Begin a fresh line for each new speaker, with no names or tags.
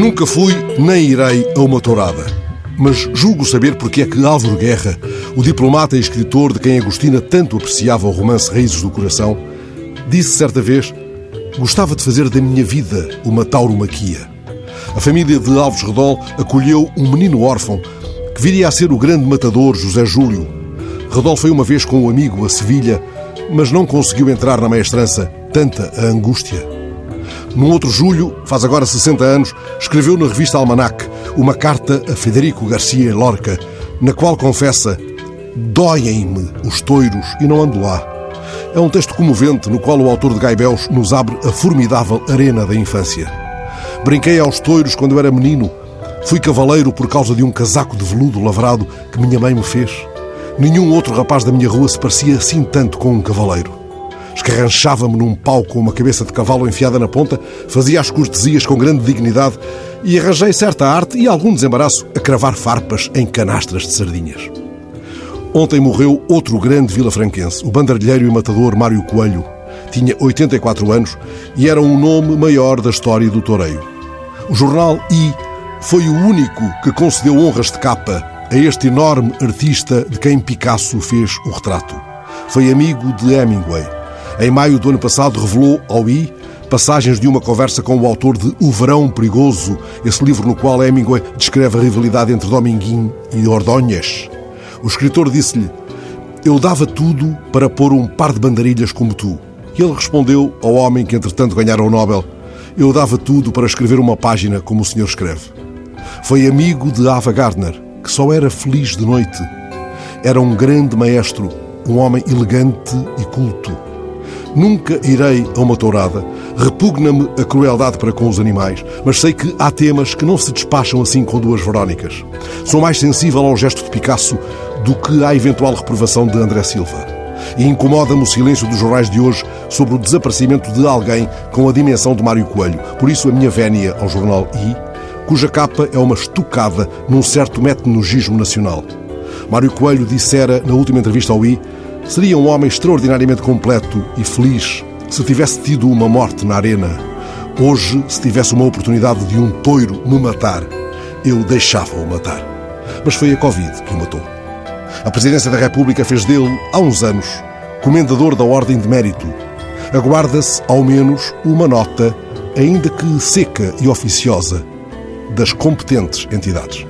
Nunca fui nem irei a uma tourada. Mas julgo saber porque é que Álvaro Guerra, o diplomata e escritor de quem Agostina tanto apreciava o romance Raízes do Coração, disse certa vez: Gostava de fazer da minha vida uma tauromaquia. A família de Alves Redol acolheu um menino órfão que viria a ser o grande matador José Júlio. Redol foi uma vez com um amigo a Sevilha, mas não conseguiu entrar na maestrança, tanta a angústia. Num outro julho, faz agora 60 anos, escreveu na revista Almanac uma carta a Federico Garcia Lorca, na qual confessa: Doem-me os toiros e não ando lá. É um texto comovente no qual o autor de Gaibéus nos abre a formidável arena da infância. Brinquei aos toiros quando era menino. Fui cavaleiro por causa de um casaco de veludo lavrado que minha mãe me fez. Nenhum outro rapaz da minha rua se parecia assim tanto com um cavaleiro. Escarranchava-me num pau com uma cabeça de cavalo enfiada na ponta, fazia as cortesias com grande dignidade e arranjei certa arte e algum desembaraço a cravar farpas em canastras de sardinhas. Ontem morreu outro grande vilafranquense, o banderilheiro e matador Mário Coelho. Tinha 84 anos e era um nome maior da história do toureio. O jornal I foi o único que concedeu honras de capa a este enorme artista de quem Picasso fez o retrato. Foi amigo de Hemingway em maio do ano passado, revelou ao I passagens de uma conversa com o autor de O Verão Perigoso, esse livro no qual Hemingway descreve a rivalidade entre Dominguim e Ordóñez. O escritor disse-lhe: Eu dava tudo para pôr um par de bandarilhas como tu. E ele respondeu ao homem que entretanto ganhara o Nobel: Eu dava tudo para escrever uma página como o senhor escreve. Foi amigo de Ava Gardner, que só era feliz de noite. Era um grande maestro, um homem elegante e culto. Nunca irei a uma tourada. Repugna-me a crueldade para com os animais, mas sei que há temas que não se despacham assim com duas Verónicas. Sou mais sensível ao gesto de Picasso do que à eventual reprovação de André Silva. E incomoda-me o silêncio dos jornais de hoje sobre o desaparecimento de alguém com a dimensão de Mário Coelho. Por isso, a minha vénia ao jornal I, cuja capa é uma estucada num certo metnogismo nacional. Mário Coelho dissera na última entrevista ao I Seria um homem extraordinariamente completo e feliz se tivesse tido uma morte na arena. Hoje, se tivesse uma oportunidade de um toiro me matar, eu deixava-o matar. Mas foi a Covid que o matou. A Presidência da República fez dele, há uns anos, comendador da Ordem de Mérito. Aguarda-se, ao menos, uma nota, ainda que seca e oficiosa, das competentes entidades.